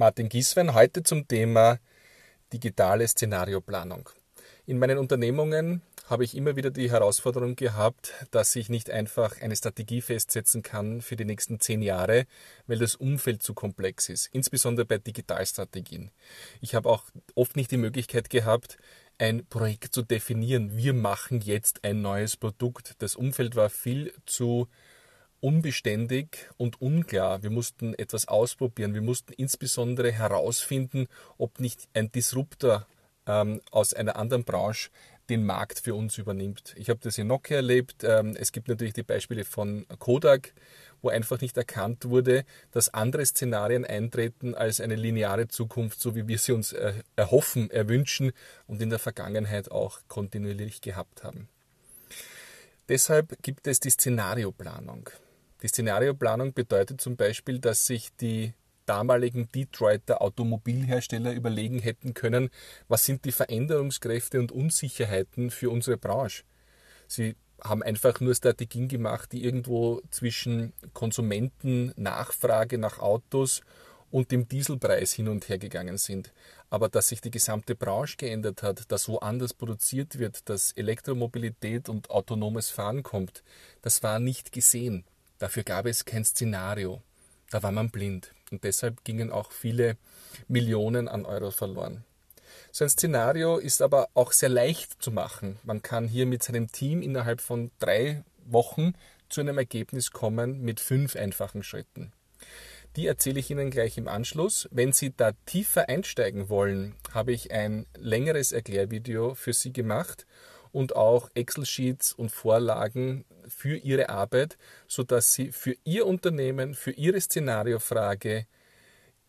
Martin Gieswein, heute zum Thema digitale Szenarioplanung. In meinen Unternehmungen habe ich immer wieder die Herausforderung gehabt, dass ich nicht einfach eine Strategie festsetzen kann für die nächsten zehn Jahre, weil das Umfeld zu komplex ist, insbesondere bei Digitalstrategien. Ich habe auch oft nicht die Möglichkeit gehabt, ein Projekt zu definieren. Wir machen jetzt ein neues Produkt. Das Umfeld war viel zu unbeständig und unklar. Wir mussten etwas ausprobieren. Wir mussten insbesondere herausfinden, ob nicht ein Disruptor ähm, aus einer anderen Branche den Markt für uns übernimmt. Ich habe das in Nokia erlebt. Ähm, es gibt natürlich die Beispiele von Kodak, wo einfach nicht erkannt wurde, dass andere Szenarien eintreten als eine lineare Zukunft, so wie wir sie uns äh, erhoffen, erwünschen und in der Vergangenheit auch kontinuierlich gehabt haben. Deshalb gibt es die Szenarioplanung. Die Szenarioplanung bedeutet zum Beispiel, dass sich die damaligen Detroiter Automobilhersteller überlegen hätten können, was sind die Veränderungskräfte und Unsicherheiten für unsere Branche. Sie haben einfach nur Strategien gemacht, die irgendwo zwischen Konsumentennachfrage nach Autos und dem Dieselpreis hin und her gegangen sind. Aber dass sich die gesamte Branche geändert hat, dass woanders produziert wird, dass Elektromobilität und autonomes Fahren kommt, das war nicht gesehen. Dafür gab es kein Szenario. Da war man blind. Und deshalb gingen auch viele Millionen an Euro verloren. So ein Szenario ist aber auch sehr leicht zu machen. Man kann hier mit seinem Team innerhalb von drei Wochen zu einem Ergebnis kommen mit fünf einfachen Schritten. Die erzähle ich Ihnen gleich im Anschluss. Wenn Sie da tiefer einsteigen wollen, habe ich ein längeres Erklärvideo für Sie gemacht und auch Excel-Sheets und Vorlagen für Ihre Arbeit, sodass Sie für Ihr Unternehmen, für Ihre Szenariofrage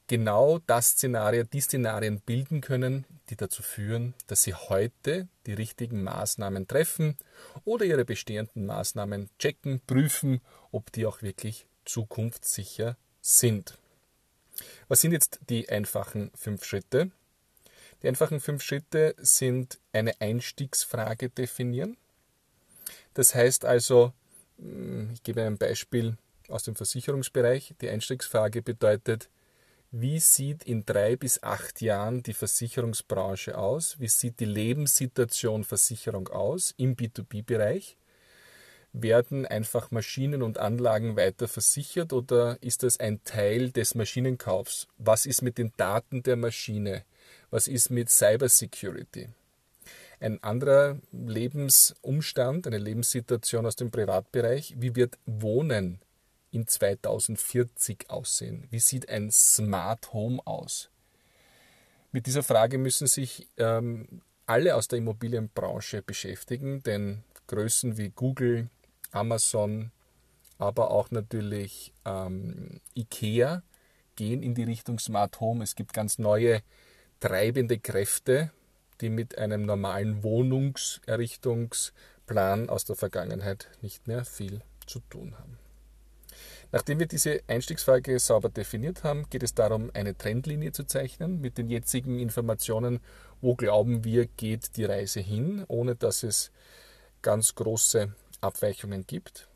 genau das Szenario, die Szenarien bilden können, die dazu führen, dass Sie heute die richtigen Maßnahmen treffen oder Ihre bestehenden Maßnahmen checken, prüfen, ob die auch wirklich zukunftssicher sind. Was sind jetzt die einfachen fünf Schritte? Die einfachen fünf Schritte sind eine Einstiegsfrage definieren. Das heißt also, hm, ich gebe ein Beispiel aus dem Versicherungsbereich. Die Einstiegsfrage bedeutet, wie sieht in drei bis acht Jahren die Versicherungsbranche aus? Wie sieht die Lebenssituation Versicherung aus im B2B-Bereich? Werden einfach Maschinen und Anlagen weiter versichert oder ist das ein Teil des Maschinenkaufs? Was ist mit den Daten der Maschine? Was ist mit Cybersecurity? Ein anderer Lebensumstand, eine Lebenssituation aus dem Privatbereich, wie wird Wohnen in 2040 aussehen? Wie sieht ein Smart Home aus? Mit dieser Frage müssen sich ähm, alle aus der Immobilienbranche beschäftigen, denn Größen wie Google, Amazon, aber auch natürlich ähm, IKEA gehen in die Richtung Smart Home. Es gibt ganz neue treibende Kräfte, die mit einem normalen Wohnungserrichtungsplan aus der Vergangenheit nicht mehr viel zu tun haben. Nachdem wir diese Einstiegsfrage sauber definiert haben, geht es darum, eine Trendlinie zu zeichnen mit den jetzigen Informationen, wo glauben wir, geht die Reise hin, ohne dass es ganz große Abweichungen gibt.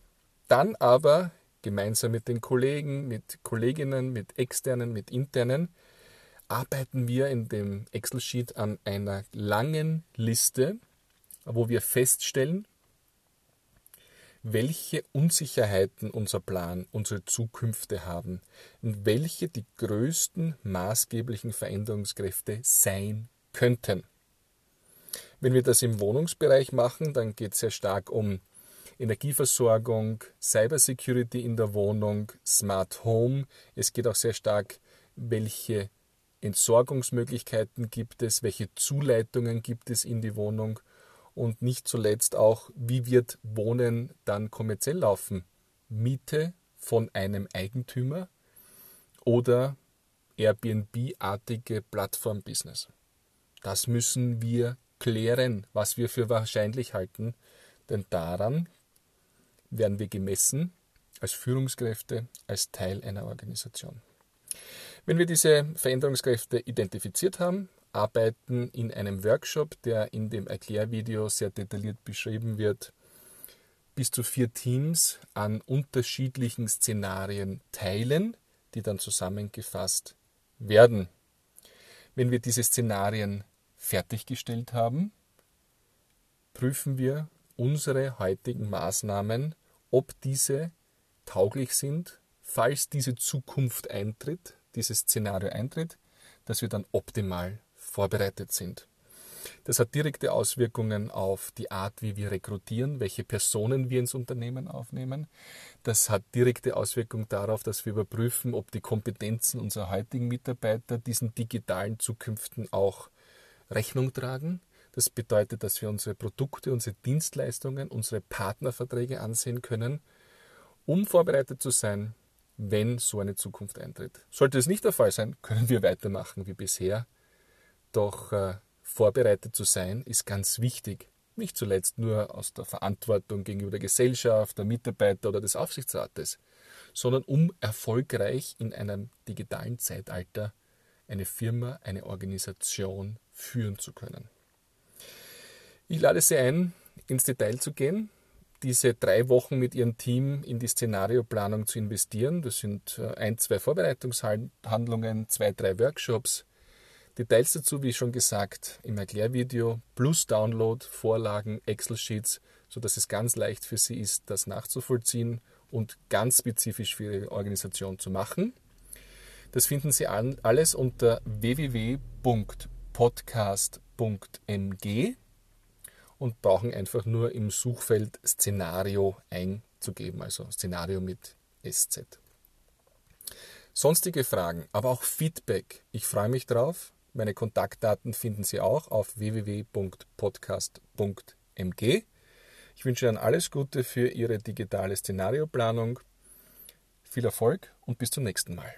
Dann aber gemeinsam mit den Kollegen, mit Kolleginnen, mit externen, mit internen arbeiten wir in dem Excel-Sheet an einer langen Liste, wo wir feststellen, welche Unsicherheiten unser Plan, unsere Zukünfte haben und welche die größten maßgeblichen Veränderungskräfte sein könnten. Wenn wir das im Wohnungsbereich machen, dann geht es sehr stark um Energieversorgung, Cybersecurity in der Wohnung, Smart Home. Es geht auch sehr stark, welche Entsorgungsmöglichkeiten gibt es, welche Zuleitungen gibt es in die Wohnung und nicht zuletzt auch, wie wird Wohnen dann kommerziell laufen? Miete von einem Eigentümer oder Airbnb-artige Plattform-Business. Das müssen wir klären, was wir für wahrscheinlich halten, denn daran werden wir gemessen als Führungskräfte, als Teil einer Organisation. Wenn wir diese Veränderungskräfte identifiziert haben, arbeiten in einem Workshop, der in dem Erklärvideo sehr detailliert beschrieben wird, bis zu vier Teams an unterschiedlichen Szenarien teilen, die dann zusammengefasst werden. Wenn wir diese Szenarien fertiggestellt haben, prüfen wir unsere heutigen Maßnahmen, ob diese tauglich sind, falls diese Zukunft eintritt, dieses Szenario eintritt, dass wir dann optimal vorbereitet sind. Das hat direkte Auswirkungen auf die Art, wie wir rekrutieren, welche Personen wir ins Unternehmen aufnehmen. Das hat direkte Auswirkungen darauf, dass wir überprüfen, ob die Kompetenzen unserer heutigen Mitarbeiter diesen digitalen Zukünften auch Rechnung tragen. Das bedeutet, dass wir unsere Produkte, unsere Dienstleistungen, unsere Partnerverträge ansehen können, um vorbereitet zu sein, wenn so eine Zukunft eintritt. Sollte es nicht der Fall sein, können wir weitermachen wie bisher. Doch äh, vorbereitet zu sein ist ganz wichtig. Nicht zuletzt nur aus der Verantwortung gegenüber der Gesellschaft, der Mitarbeiter oder des Aufsichtsrates, sondern um erfolgreich in einem digitalen Zeitalter eine Firma, eine Organisation führen zu können. Ich lade Sie ein, ins Detail zu gehen, diese drei Wochen mit Ihrem Team in die Szenarioplanung zu investieren. Das sind äh, ein, zwei Vorbereitungshandlungen, zwei, drei Workshops. Details dazu, wie schon gesagt, im Erklärvideo plus Download, Vorlagen, Excel-Sheets, sodass es ganz leicht für Sie ist, das nachzuvollziehen und ganz spezifisch für Ihre Organisation zu machen. Das finden Sie alles unter www.podcast.mg und brauchen einfach nur im Suchfeld Szenario einzugeben, also Szenario mit SZ. Sonstige Fragen, aber auch Feedback. Ich freue mich drauf. Meine Kontaktdaten finden Sie auch auf www.podcast.mg. Ich wünsche Ihnen alles Gute für Ihre digitale Szenarioplanung. Viel Erfolg und bis zum nächsten Mal.